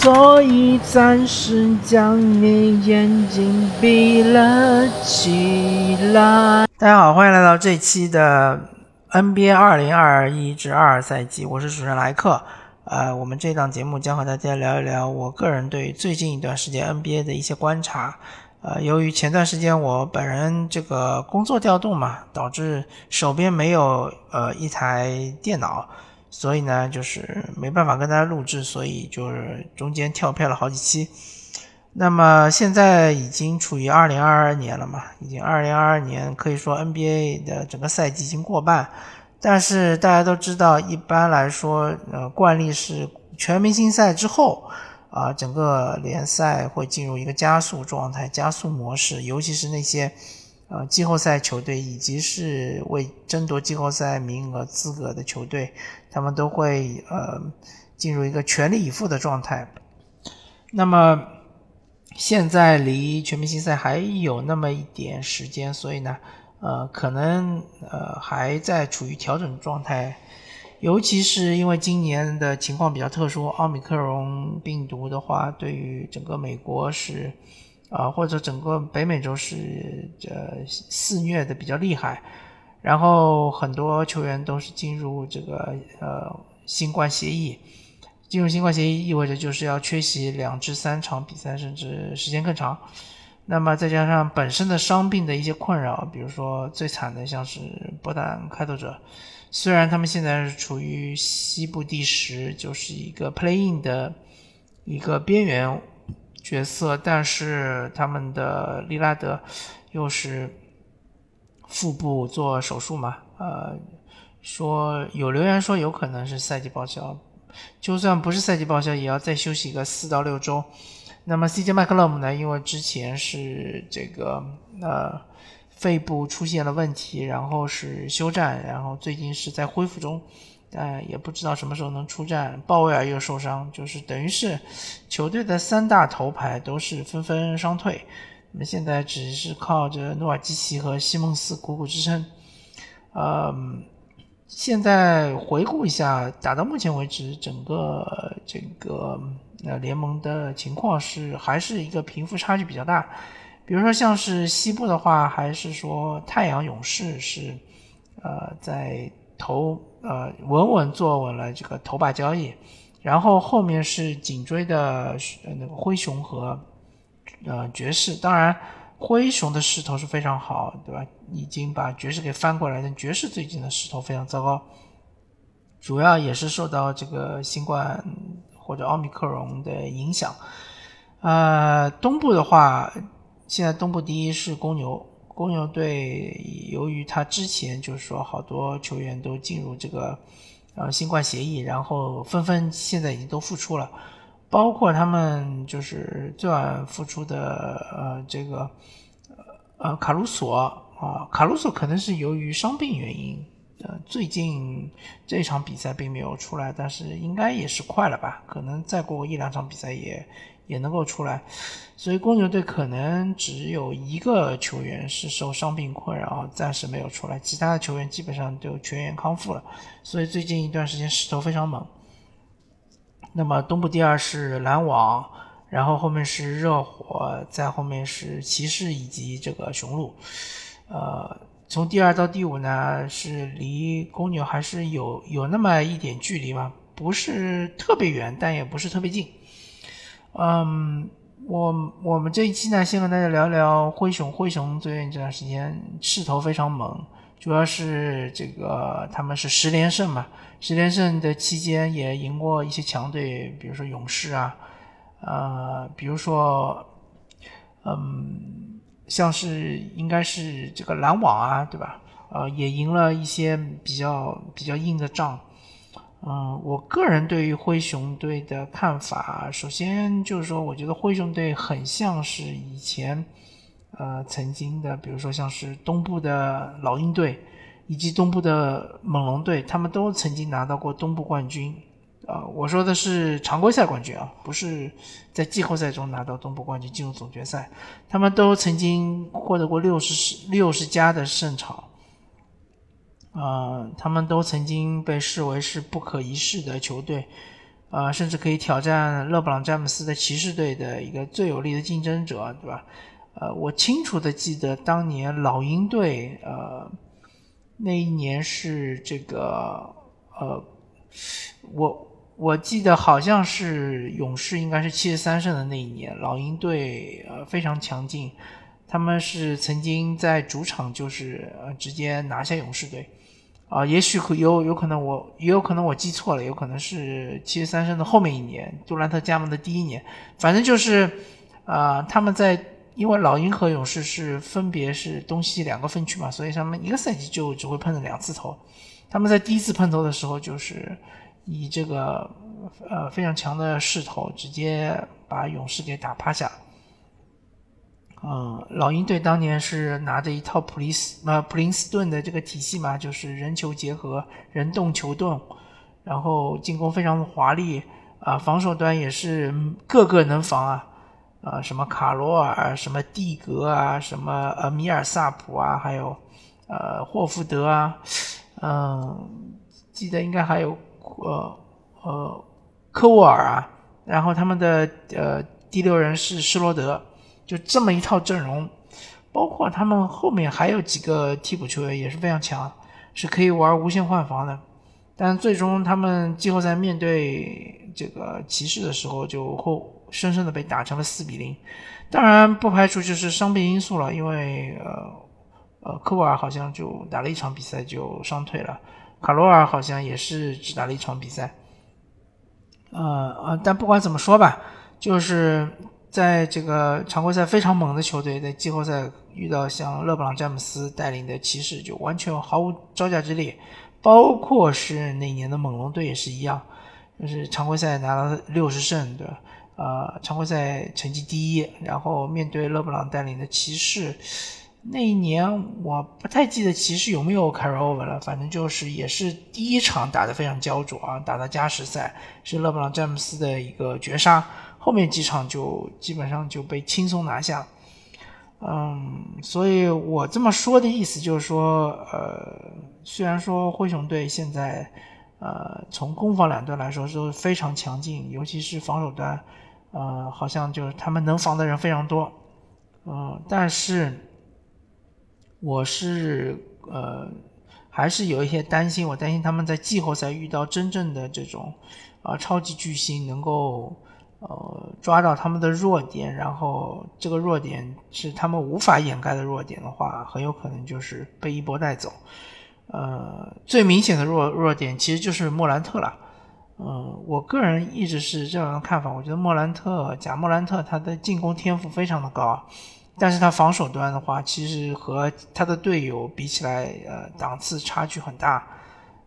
所以暂时将你眼睛闭了起来。大家好，欢迎来到这期的 NBA 二零二一至二赛季，我是主持人莱克。呃，我们这档节目将和大家聊一聊我个人对最近一段时间 NBA 的一些观察。呃，由于前段时间我本人这个工作调动嘛，导致手边没有呃一台电脑。所以呢，就是没办法跟大家录制，所以就是中间跳票了好几期。那么现在已经处于二零二二年了嘛，已经二零二二年可以说 NBA 的整个赛季已经过半。但是大家都知道，一般来说，呃，惯例是全明星赛之后，啊，整个联赛会进入一个加速状态、加速模式，尤其是那些。呃，季后赛球队以及是为争夺季后赛名额资格的球队，他们都会呃进入一个全力以赴的状态。那么现在离全明星赛还有那么一点时间，所以呢，呃，可能呃还在处于调整状态，尤其是因为今年的情况比较特殊，奥密克戎病毒的话，对于整个美国是。啊，或者整个北美洲是呃肆虐的比较厉害，然后很多球员都是进入这个呃新冠协议，进入新冠协议意味着就是要缺席两至三场比赛，甚至时间更长。那么再加上本身的伤病的一些困扰，比如说最惨的像是波兰开拓者，虽然他们现在是处于西部第十，就是一个 playing 的一个边缘。角色，但是他们的利拉德又是腹部做手术嘛？呃，说有留言说有可能是赛季报销，就算不是赛季报销，也要再休息个四到六周。那么 CJ 麦克勒姆呢？因为之前是这个呃肺部出现了问题，然后是休战，然后最近是在恢复中。但也不知道什么时候能出战。鲍威尔又受伤，就是等于是球队的三大头牌都是纷纷伤退。那么现在只是靠着诺尔基奇和西蒙斯苦苦支撑。呃，现在回顾一下，打到目前为止，整个这个呃联盟的情况是还是一个贫富差距比较大。比如说像是西部的话，还是说太阳勇士是呃在。头呃稳稳坐稳了这个头把交易，然后后面是紧追的那个灰熊和呃爵士。当然，灰熊的势头是非常好，对吧？已经把爵士给翻过来，但爵士最近的势头非常糟糕，主要也是受到这个新冠或者奥密克戎的影响。呃，东部的话，现在东部第一是公牛。公牛队由于他之前就是说好多球员都进入这个呃新冠协议，然后纷纷现在已经都复出了，包括他们就是最晚复出的呃这个呃卡鲁索啊，卡鲁索可能是由于伤病原因，呃最近这场比赛并没有出来，但是应该也是快了吧？可能再过一两场比赛也。也能够出来，所以公牛队可能只有一个球员是受伤病困扰，暂时没有出来，其他的球员基本上都全员康复了，所以最近一段时间势头非常猛。那么东部第二是篮网，然后后面是热火，再后面是骑士以及这个雄鹿。呃，从第二到第五呢，是离公牛还是有有那么一点距离吧，不是特别远，但也不是特别近。嗯，我我们这一期呢，先和大家聊聊灰熊。灰熊最近这段时间势头非常猛，主要是这个他们是十连胜嘛，十连胜的期间也赢过一些强队，比如说勇士啊，呃，比如说，嗯，像是应该是这个篮网啊，对吧？呃，也赢了一些比较比较硬的仗。嗯，我个人对于灰熊队的看法，首先就是说，我觉得灰熊队很像是以前，呃，曾经的，比如说像是东部的老鹰队，以及东部的猛龙队，他们都曾经拿到过东部冠军。啊，我说的是常规赛冠军啊，不是在季后赛中拿到东部冠军进入总决赛，他们都曾经获得过六十六十加的胜场。呃，他们都曾经被视为是不可一世的球队，呃，甚至可以挑战勒布朗詹姆斯的骑士队的一个最有力的竞争者，对吧？呃，我清楚的记得当年老鹰队，呃，那一年是这个，呃，我我记得好像是勇士应该是七十三胜的那一年，老鹰队呃非常强劲，他们是曾经在主场就是呃直接拿下勇士队。啊，也许有有可能我也有可能我记错了，有可能是七十三胜的后面一年，杜兰特加盟的第一年，反正就是，啊，他们在因为老鹰和勇士是分别是东西两个分区嘛，所以他们一个赛季就只会碰两次头，他们在第一次碰头的时候就是以这个呃非常强的势头直接把勇士给打趴下。嗯，老鹰队当年是拿着一套普利斯呃普林斯顿的这个体系嘛，就是人球结合、人动球动，然后进攻非常的华丽啊，防守端也是个个能防啊，啊什么卡罗尔、什么蒂格啊、什么呃米尔萨普啊，还有呃霍福德啊，嗯，记得应该还有呃呃科沃尔啊，然后他们的呃第六人是施罗德。就这么一套阵容，包括他们后面还有几个替补球员也是非常强，是可以玩无限换防的。但最终他们季后赛面对这个骑士的时候，就后深深的被打成了四比零。当然不排除就是伤病因素了，因为呃呃科沃尔好像就打了一场比赛就伤退了，卡罗尔好像也是只打了一场比赛。呃呃，但不管怎么说吧，就是。在这个常规赛非常猛的球队，在季后赛遇到像勒布朗詹姆斯带领的骑士，就完全毫无招架之力。包括是那年的猛龙队也是一样，就是常规赛拿了六十胜，对吧？呃，常规赛成绩第一，然后面对勒布朗带领的骑士，那一年我不太记得骑士有没有 carry over 了，反正就是也是第一场打得非常焦灼啊，打到加时赛是勒布朗詹姆斯的一个绝杀。后面几场就基本上就被轻松拿下，嗯，所以我这么说的意思就是说，呃，虽然说灰熊队现在，呃，从攻防两端来说都非常强劲，尤其是防守端，呃，好像就是他们能防的人非常多，嗯，但是我是呃，还是有一些担心，我担心他们在季后赛遇到真正的这种啊超级巨星能够。呃，抓到他们的弱点，然后这个弱点是他们无法掩盖的弱点的话，很有可能就是被一波带走。呃，最明显的弱弱点其实就是莫兰特了。嗯，我个人一直是这样的看法，我觉得莫兰特，贾莫兰特他的进攻天赋非常的高，但是他防守端的话，其实和他的队友比起来，呃，档次差距很大。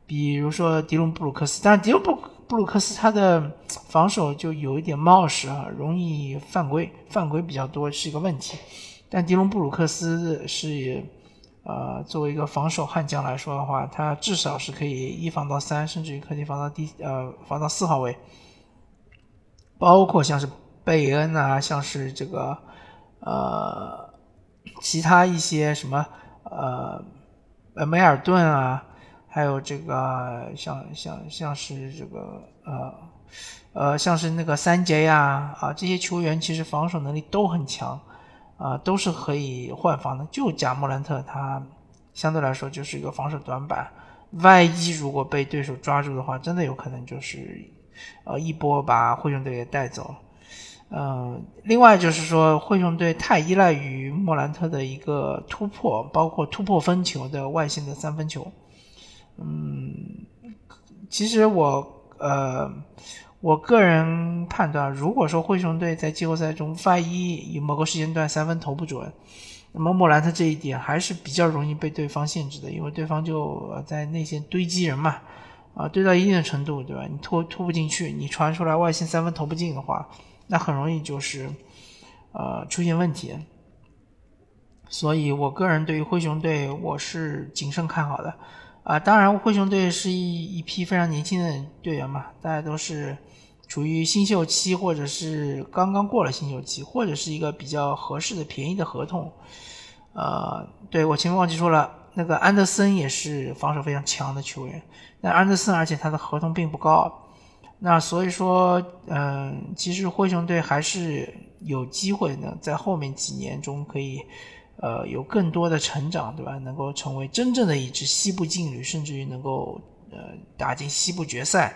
比如说迪隆布鲁克斯，但是迪隆布。布鲁克斯他的防守就有一点冒失啊，容易犯规，犯规比较多是一个问题。但迪隆布鲁克斯是，呃，作为一个防守悍将来说的话，他至少是可以一防到三，甚至于可以防到第呃防到四号位。包括像是贝恩啊，像是这个呃其他一些什么呃梅尔顿啊。还有这个像像像是这个呃呃像是那个三杰呀啊这些球员其实防守能力都很强啊都是可以换防的，就贾莫兰特他相对来说就是一个防守短板，万一如果被对手抓住的话，真的有可能就是呃一波把灰熊队给带走。嗯，另外就是说灰熊队太依赖于莫兰特的一个突破，包括突破分球的外线的三分球。嗯，其实我呃，我个人判断，如果说灰熊队在季后赛中万一有某个时间段三分投不准，那么莫兰特这一点还是比较容易被对方限制的，因为对方就在内线堆积人嘛，啊，堆到一定的程度，对吧？你突突不进去，你传出来外线三分投不进的话，那很容易就是呃出现问题。所以我个人对于灰熊队，我是谨慎看好的。啊，当然，灰熊队是一一批非常年轻的队员嘛，大家都是处于新秀期，或者是刚刚过了新秀期，或者是一个比较合适的便宜的合同。呃，对我前面忘记说了，那个安德森也是防守非常强的球员，但安德森而且他的合同并不高，那所以说，嗯，其实灰熊队还是有机会呢，在后面几年中可以，呃，有更多的成长，对吧？能够成为真正的一支西部劲旅，甚至于能够呃打进西部决赛，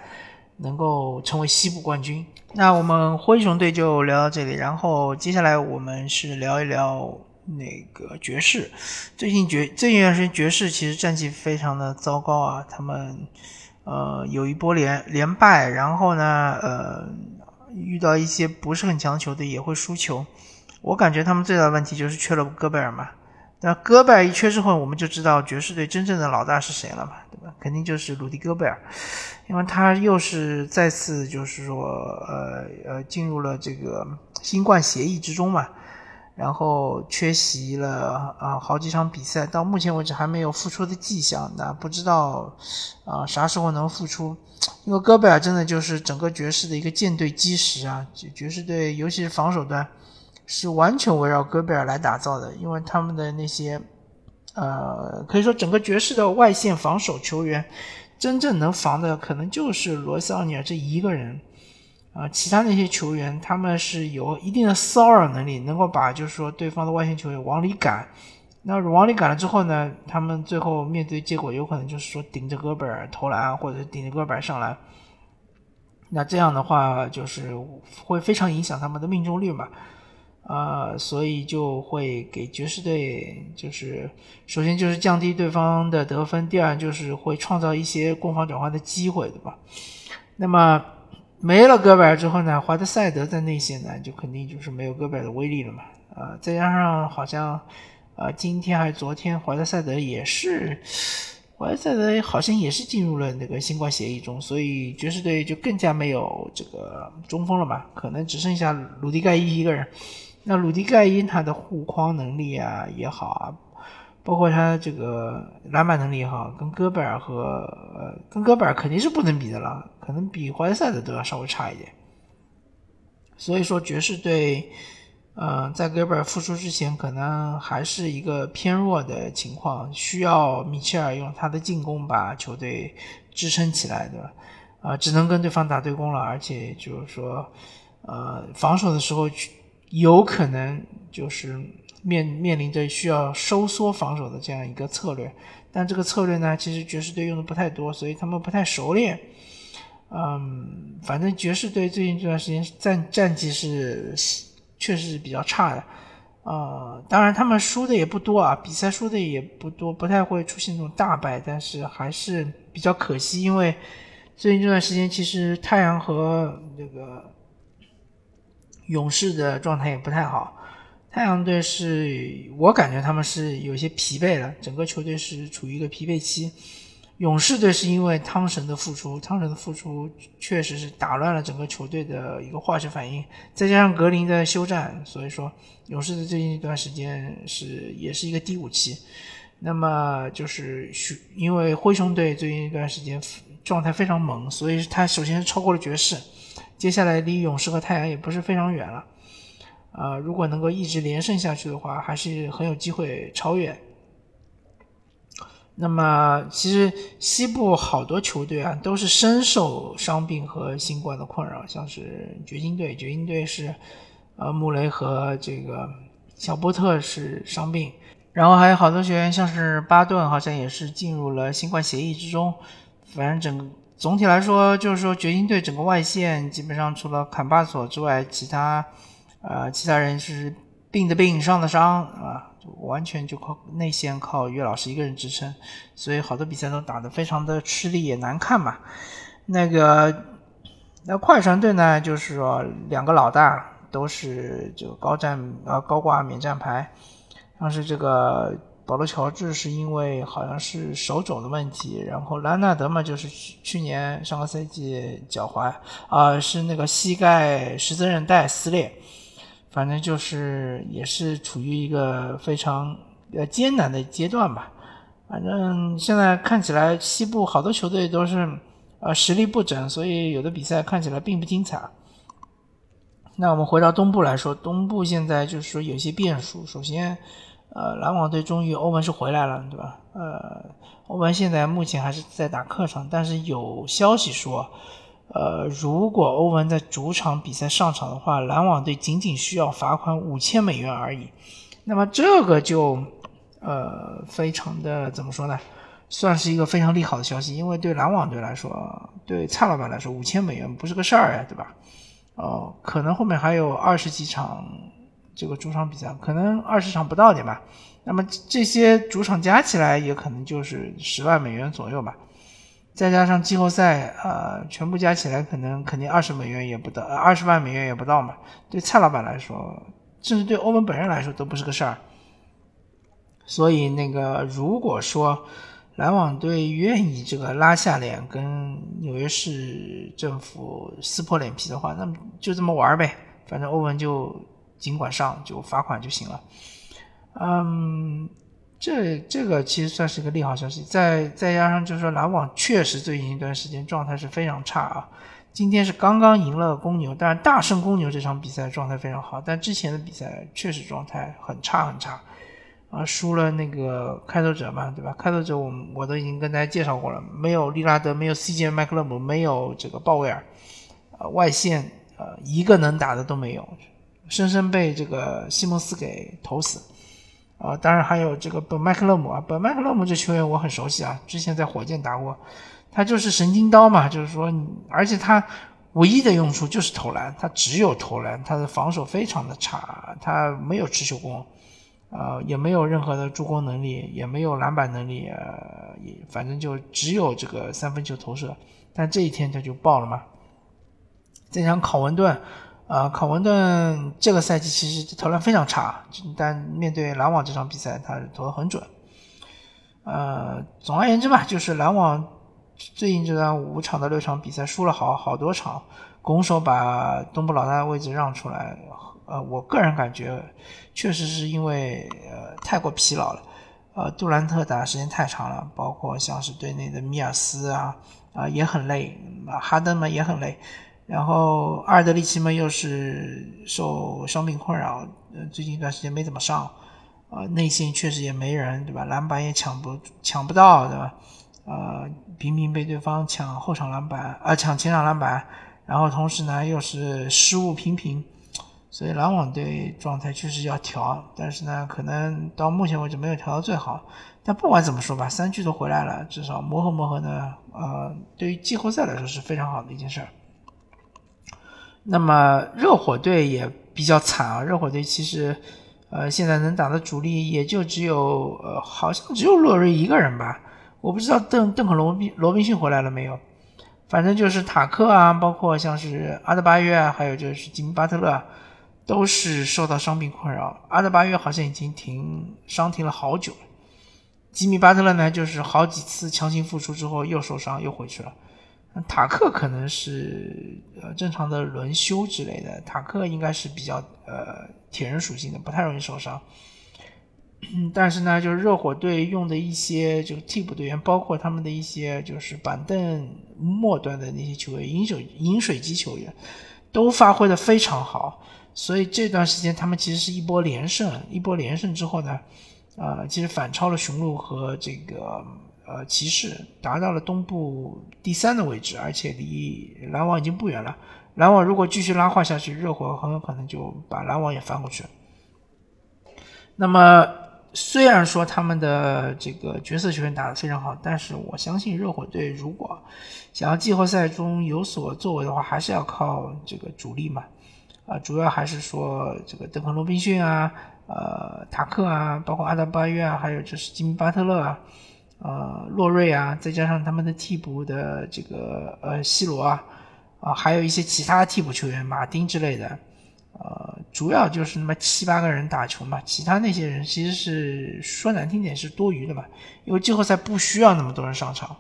能够成为西部冠军。那我们灰熊队就聊到这里，然后接下来我们是聊一聊。那个爵士，最近爵最近一段时间爵士其实战绩非常的糟糕啊，他们呃有一波连连败，然后呢呃遇到一些不是很强球队也会输球，我感觉他们最大的问题就是缺了戈贝尔嘛，那戈贝尔一缺之后，我们就知道爵士队真正的老大是谁了嘛，对吧？肯定就是鲁迪戈贝尔，因为他又是再次就是说呃呃进入了这个新冠协议之中嘛。然后缺席了啊好几场比赛，到目前为止还没有复出的迹象。那不知道啊啥时候能复出？因为戈贝尔真的就是整个爵士的一个舰队基石啊，爵士队尤其是防守端是完全围绕戈贝尔来打造的。因为他们的那些呃可以说整个爵士的外线防守球员，真正能防的可能就是罗斯奥尼尔这一个人。啊，其他那些球员他们是有一定的骚扰能力，能够把就是说对方的外线球员往里赶。那往里赶了之后呢，他们最后面对结果有可能就是说顶着戈贝尔投篮，或者顶着戈贝尔上篮。那这样的话就是会非常影响他们的命中率嘛。啊，所以就会给爵士队就是首先就是降低对方的得分，第二就是会创造一些攻防转换的机会，对吧？那么。没了戈贝尔之后呢，华德塞德在内线呢，就肯定就是没有戈贝尔的威力了嘛。啊，再加上好像，啊，今天还是昨天，华德赛德也是，华德赛德好像也是进入了那个新冠协议中，所以爵士队就更加没有这个中锋了嘛，可能只剩下鲁迪盖伊一个人。那鲁迪盖伊他的护框能力啊也好啊。包括他这个篮板能力也好，跟戈贝尔和呃，跟戈贝尔肯定是不能比的了，可能比怀特赛的都要稍微差一点。所以说，爵士队，呃，在戈贝尔复出之前，可能还是一个偏弱的情况，需要米切尔用他的进攻把球队支撑起来的，啊，只能跟对方打对攻了，而且就是说，呃，防守的时候有可能就是。面面临着需要收缩防守的这样一个策略，但这个策略呢，其实爵士队用的不太多，所以他们不太熟练。嗯，反正爵士队最近这段时间战战绩是确实是比较差的。呃，当然他们输的也不多啊，比赛输的也不多，不太会出现这种大败，但是还是比较可惜，因为最近这段时间其实太阳和这个勇士的状态也不太好。太阳队是我感觉他们是有些疲惫了，整个球队是处于一个疲惫期。勇士队是因为汤神的复出，汤神的复出确实是打乱了整个球队的一个化学反应，再加上格林的休战，所以说勇士的最近一段时间是也是一个低谷期。那么就是因为灰熊队最近一段时间状态非常猛，所以他首先是超过了爵士，接下来离勇士和太阳也不是非常远了。啊，如果能够一直连胜下去的话，还是很有机会超越。那么，其实西部好多球队啊，都是深受伤病和新冠的困扰，像是掘金队，掘金队是呃穆雷和这个小波特是伤病，然后还有好多球员，像是巴顿，好像也是进入了新冠协议之中。反正整总体来说，就是说掘金队整个外线基本上除了坎巴索之外，其他。呃，其他人是病的病，伤的伤啊，就完全就靠内线靠岳老师一个人支撑，所以好多比赛都打得非常的吃力也难看嘛。那个那快船队呢，就是说两个老大都是就高战呃高挂免战牌，像是这个保罗乔治是因为好像是手肘的问题，然后兰纳德嘛就是去去年上个赛季脚踝啊是那个膝盖十字韧带撕裂。反正就是也是处于一个非常呃艰难的阶段吧。反正现在看起来西部好多球队都是呃实力不整，所以有的比赛看起来并不精彩。那我们回到东部来说，东部现在就是说有些变数。首先，呃，篮网队终于欧文是回来了，对吧？呃，欧文现在目前还是在打客场，但是有消息说，呃，如果欧文在主场比赛上场的话，篮网队仅仅需要罚款五千美元而已。那么这个就呃非常的怎么说呢？算是一个非常利好的消息，因为对篮网队来说，对蔡老板来说，五千美元不是个事儿呀，对吧？哦，可能后面还有二十几场这个主场比赛，可能二十场不到点吧。那么这些主场加起来也可能就是十万美元左右吧。再加上季后赛，呃，全部加起来可能肯定二十美元也不到，二十万美元也不到嘛。对蔡老板来说，甚至对欧文本人来说都不是个事儿。所以那个如果说，篮网队愿意这个拉下脸跟纽约市政府撕破脸皮的话，那么就这么玩呗，反正欧文就尽管上，就罚款就行了。嗯，这这个其实算是一个利好消息。再再加上就是说，篮网确实最近一段时间状态是非常差啊。今天是刚刚赢了公牛，但是大胜公牛这场比赛状态非常好，但之前的比赛确实状态很差很差。啊，输了那个开拓者嘛，对吧？开拓者我我都已经跟大家介绍过了，没有利拉德，没有 CJ 麦克勒姆，没有这个鲍威尔，呃，外线呃一个能打的都没有，深深被这个西蒙斯给投死。啊，当然还有这个本麦克勒姆啊，本麦克勒姆这球员我很熟悉啊，之前在火箭打过，他就是神经刀嘛，就是说，而且他唯一的用处就是投篮，他只有投篮，他的防守非常的差，他没有持球攻。呃，也没有任何的助攻能力，也没有篮板能力，呃，也反正就只有这个三分球投射。但这一天他就爆了嘛。再讲考文顿，啊，考文顿这个赛季其实投篮非常差，但面对篮网这场比赛，他投的很准。呃，总而言之吧，就是篮网最近这段五场的六场比赛输了好好多场，拱手把东部老大的位置让出来。呃，我个人感觉，确实是因为呃太过疲劳了，呃，杜兰特打的时间太长了，包括像是队内的米尔斯啊啊也很累，哈登嘛也很累，然后阿尔德里奇嘛又是受伤病困扰，呃，最近一段时间没怎么上，啊，内线确实也没人，对吧？篮板也抢不抢不到，对吧？呃，频频被对方抢后场篮板，啊，抢前场篮板，然后同时呢又是失误频频。所以篮网队状态确实要调，但是呢，可能到目前为止没有调到最好。但不管怎么说吧，三巨都回来了，至少磨合磨合呢，呃，对于季后赛来说是非常好的一件事儿。那么热火队也比较惨啊，热火队其实，呃，现在能打的主力也就只有，呃，好像只有洛瑞一个人吧。我不知道邓邓肯罗宾罗宾逊回来了没有，反正就是塔克啊，包括像是阿德巴约啊，还有就是吉米巴特勒。都是受到伤病困扰，阿德巴约好像已经停伤停了好久了。吉米巴特勒呢，就是好几次强行复出之后又受伤又回去了。塔克可能是呃正常的轮休之类的，塔克应该是比较呃铁人属性的，不太容易受伤。但是呢，就是热火队用的一些就替补队员，包括他们的一些就是板凳末端的那些球员，饮水饮水机球员，都发挥的非常好。所以这段时间他们其实是一波连胜，一波连胜之后呢，呃，其实反超了雄鹿和这个呃骑士，达到了东部第三的位置，而且离篮网已经不远了。篮网如果继续拉胯下去，热火很有可能就把篮网也翻过去了。那么虽然说他们的这个角色球员打得非常好，但是我相信热火队如果想要季后赛中有所作为的话，还是要靠这个主力嘛。啊，主要还是说这个邓肯·罗宾逊啊，呃，塔克啊，包括阿德巴约啊，还有就是吉米·巴特勒啊，呃，洛瑞啊，再加上他们的替补的这个呃西罗啊，啊，还有一些其他替补球员马丁之类的，呃，主要就是那么七八个人打球嘛，其他那些人其实是说难听点是多余的嘛，因为季后赛不需要那么多人上场，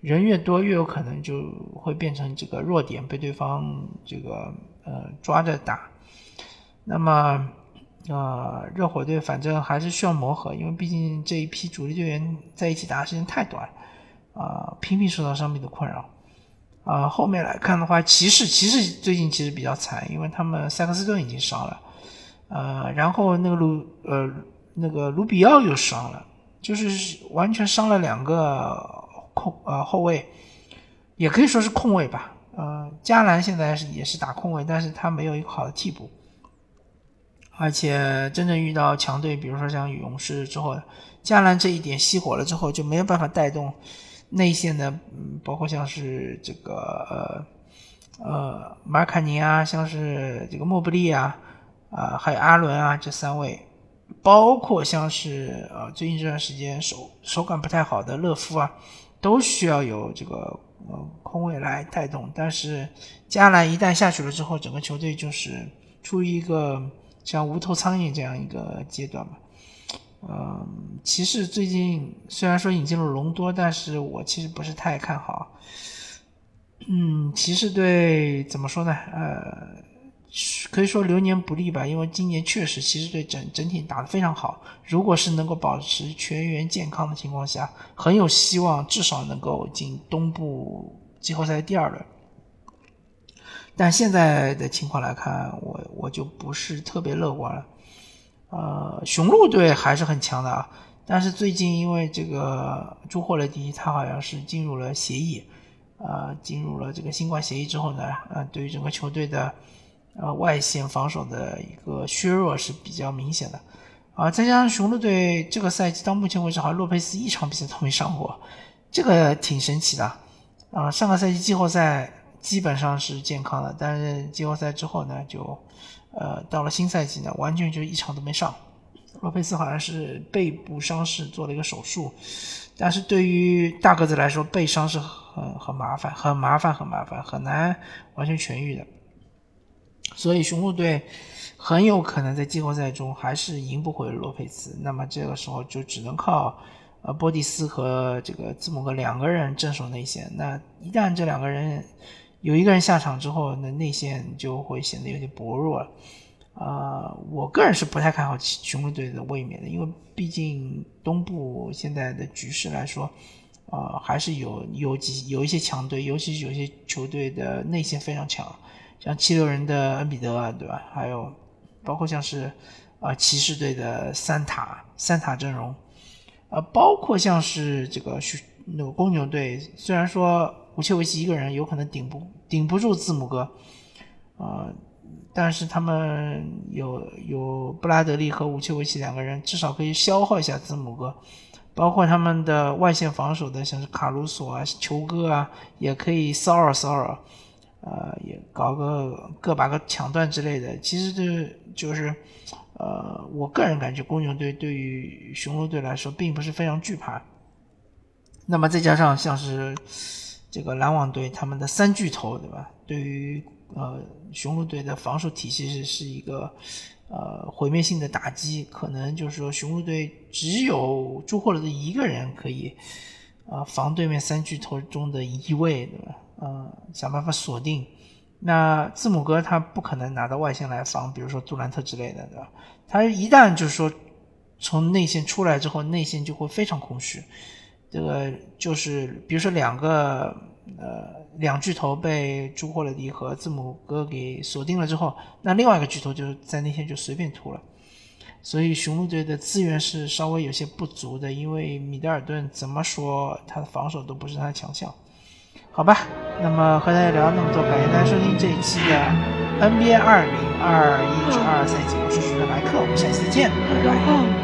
人越多越有可能就会变成这个弱点被对方这个。呃，抓着打，那么，呃，热火队反正还是需要磨合，因为毕竟这一批主力队员在一起打的时间太短，啊，频频受到伤病的困扰，啊，后面来看的话，骑士骑士最近其实比较惨，因为他们塞克斯顿已经伤了，呃，然后那个卢呃那个卢比奥又伤了，就是完全伤了两个控呃后卫，也可以说是控卫吧。呃，加兰现在是也是打控卫，但是他没有一个好的替补，而且真正遇到强队，比如说像勇士之后，加兰这一点熄火了之后，就没有办法带动内线的，嗯，包括像是这个呃呃马尔卡尼啊，像是这个莫布利啊，啊还有阿伦啊这三位，包括像是呃最近这段时间手手感不太好的勒夫啊，都需要有这个。呃，空位来带动，但是加兰一旦下去了之后，整个球队就是处于一个像无头苍蝇这样一个阶段吧。嗯，骑士最近虽然说引进了隆多，但是我其实不是太看好。嗯，骑士队怎么说呢？呃。可以说流年不利吧，因为今年确实骑士队整整体打得非常好。如果是能够保持全员健康的情况下，很有希望至少能够进东部季后赛第二轮。但现在的情况来看，我我就不是特别乐观了。呃，雄鹿队还是很强的啊，但是最近因为这个朱霍勒迪他好像是进入了协议，呃，进入了这个新冠协议之后呢，呃，对于整个球队的。呃，外线防守的一个削弱是比较明显的，啊，再加上雄鹿队这个赛季到目前为止，好像洛佩斯一场比赛都没上过，这个挺神奇的，啊，上个赛季季后赛基本上是健康的，但是季后赛之后呢，就，呃，到了新赛季呢，完全就一场都没上。洛佩斯好像是背部伤势做了一个手术，但是对于大个子来说，背伤是很很麻烦，很麻烦，很麻烦，很难完全痊愈的。所以雄鹿队很有可能在季后赛中还是赢不回洛佩兹，那么这个时候就只能靠呃波蒂斯和这个字母哥两个人镇守内线。那一旦这两个人有一个人下场之后，那内线就会显得有点薄弱了。啊，我个人是不太看好雄鹿队的卫冕的，因为毕竟东部现在的局势来说，啊还是有有几有一些强队，尤其是有些球队的内线非常强。像七六人的恩比德啊，对吧？还有包括像是啊骑士队的三塔三塔阵容，呃，包括像是这个那个公牛队，虽然说乌切维奇一个人有可能顶不顶不住字母哥，啊，但是他们有有布拉德利和乌切维奇两个人，至少可以消耗一下字母哥。包括他们的外线防守的，像是卡鲁索啊、球哥啊，也可以骚扰骚扰。呃，也搞个个把个抢断之类的，其实这就是，呃，我个人感觉公牛队对于雄鹿队来说并不是非常惧怕。那么再加上像是这个篮网队他们的三巨头，对吧？对于呃雄鹿队的防守体系是是一个呃毁灭性的打击，可能就是说雄鹿队只有朱霍勒的一个人可以啊防对面三巨头中的一位，对吧？嗯，想办法锁定。那字母哥他不可能拿到外线来防，比如说杜兰特之类的，对吧？他一旦就是说从内线出来之后，内线就会非常空虚。这个就是比如说两个呃两巨头被朱霍勒迪和字母哥给锁定了之后，那另外一个巨头就在内线就随便突了。所以雄鹿队的资源是稍微有些不足的，因为米德尔顿怎么说他的防守都不是他的强项。好吧，那么和大家聊了那么多，感谢大家收听这一期的 NBA 二零二一至二二赛季，我是徐德来客，我们下期再见，拜拜。